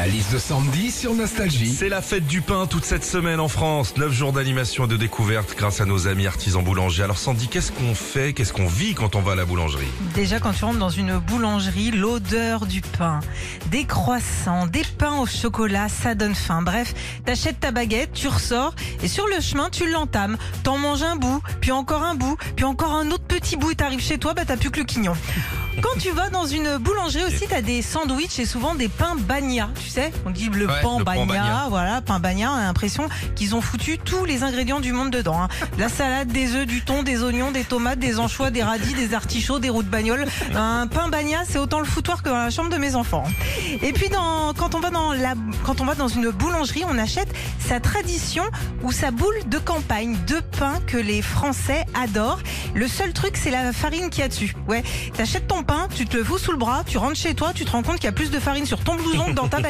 La liste de Sandy sur Nostalgie. C'est la fête du pain toute cette semaine en France. 9 jours d'animation et de découverte grâce à nos amis artisans boulangers. Alors Sandy, qu'est-ce qu'on fait, qu'est-ce qu'on vit quand on va à la boulangerie? Déjà, quand tu rentres dans une boulangerie, l'odeur du pain, des croissants, des pains au chocolat, ça donne faim. Bref, t'achètes ta baguette, tu ressors et sur le chemin, tu l'entames. T'en manges un bout, puis encore un bout, puis encore un autre petit bout et t'arrives chez toi, bah t'as plus que le quignon. Quand tu vas dans une boulangerie aussi, t'as des sandwichs et souvent des pains bagna. Tu sais, on dit le Ouais, bagna, bagna. voilà, pain bagna. On a l'impression qu'ils ont foutu tous les ingrédients du monde dedans. hein. La salade, des œufs, du thon, des oignons, des tomates, des anchois, des radis, des artichauts, des roux de bagnole. Un pain bagna, c'est autant le foutoir que dans la chambre de mes enfants. Et puis dans, quand on va dans la, quand on va dans une boulangerie, on achète sa tradition ou sa boule de campagne de pain que les Français adorent. Le seul truc, c'est la farine qu'il y a dessus. Ouais, t'achètes ton pain, tu te le fous sous le bras, tu rentres chez toi, tu te rends compte qu'il y a plus de farine sur ton blouson que dans ta